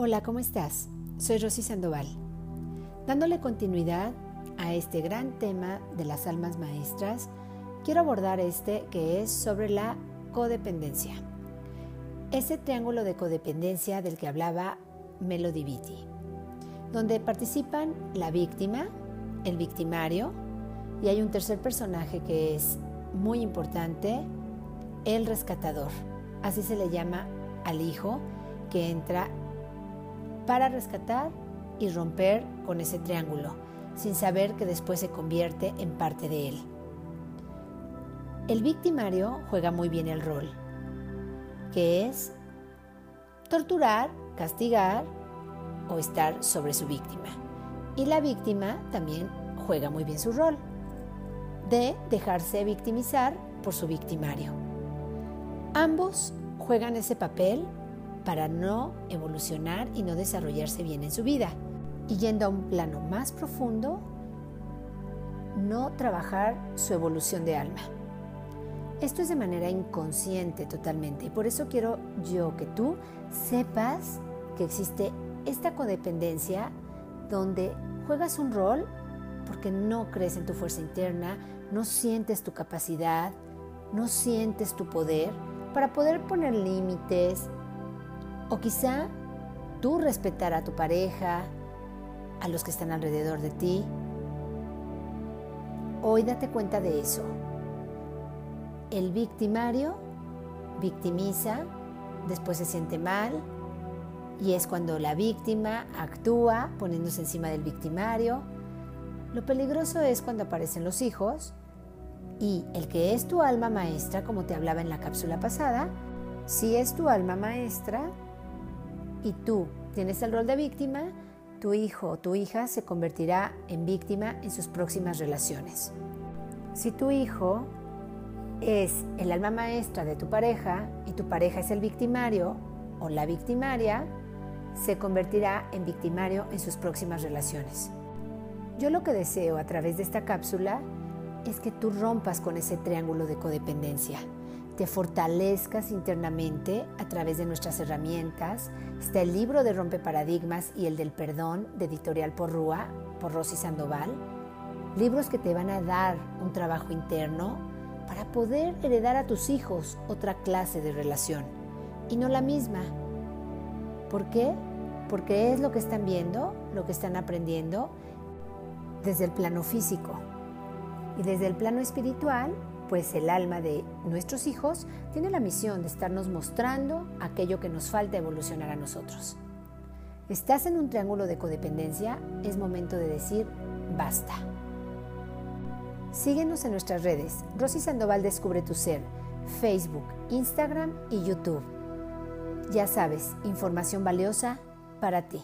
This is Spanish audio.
Hola, ¿cómo estás? Soy Rosy Sandoval. Dándole continuidad a este gran tema de las almas maestras, quiero abordar este que es sobre la codependencia. Ese triángulo de codependencia del que hablaba Melody Beatty, donde participan la víctima, el victimario, y hay un tercer personaje que es muy importante, el rescatador. Así se le llama al hijo que entra para rescatar y romper con ese triángulo, sin saber que después se convierte en parte de él. El victimario juega muy bien el rol, que es torturar, castigar o estar sobre su víctima. Y la víctima también juega muy bien su rol, de dejarse victimizar por su victimario. Ambos juegan ese papel para no evolucionar y no desarrollarse bien en su vida. Y yendo a un plano más profundo, no trabajar su evolución de alma. Esto es de manera inconsciente totalmente y por eso quiero yo que tú sepas que existe esta codependencia donde juegas un rol porque no crees en tu fuerza interna, no sientes tu capacidad, no sientes tu poder para poder poner límites, o quizá tú respetar a tu pareja, a los que están alrededor de ti. Hoy date cuenta de eso. El victimario victimiza, después se siente mal y es cuando la víctima actúa poniéndose encima del victimario. Lo peligroso es cuando aparecen los hijos y el que es tu alma maestra, como te hablaba en la cápsula pasada, si es tu alma maestra, y tú tienes el rol de víctima, tu hijo o tu hija se convertirá en víctima en sus próximas relaciones. Si tu hijo es el alma maestra de tu pareja y tu pareja es el victimario o la victimaria, se convertirá en victimario en sus próximas relaciones. Yo lo que deseo a través de esta cápsula es que tú rompas con ese triángulo de codependencia te fortalezcas internamente a través de nuestras herramientas. Está el libro de Rompe Paradigmas y el del Perdón de Editorial Porrúa, por Rosy Sandoval. Libros que te van a dar un trabajo interno para poder heredar a tus hijos otra clase de relación y no la misma. ¿Por qué? Porque es lo que están viendo, lo que están aprendiendo desde el plano físico. Y desde el plano espiritual pues el alma de nuestros hijos tiene la misión de estarnos mostrando aquello que nos falta evolucionar a nosotros. ¿Estás en un triángulo de codependencia? Es momento de decir basta. Síguenos en nuestras redes. Rosy Sandoval Descubre tu Ser, Facebook, Instagram y YouTube. Ya sabes, información valiosa para ti.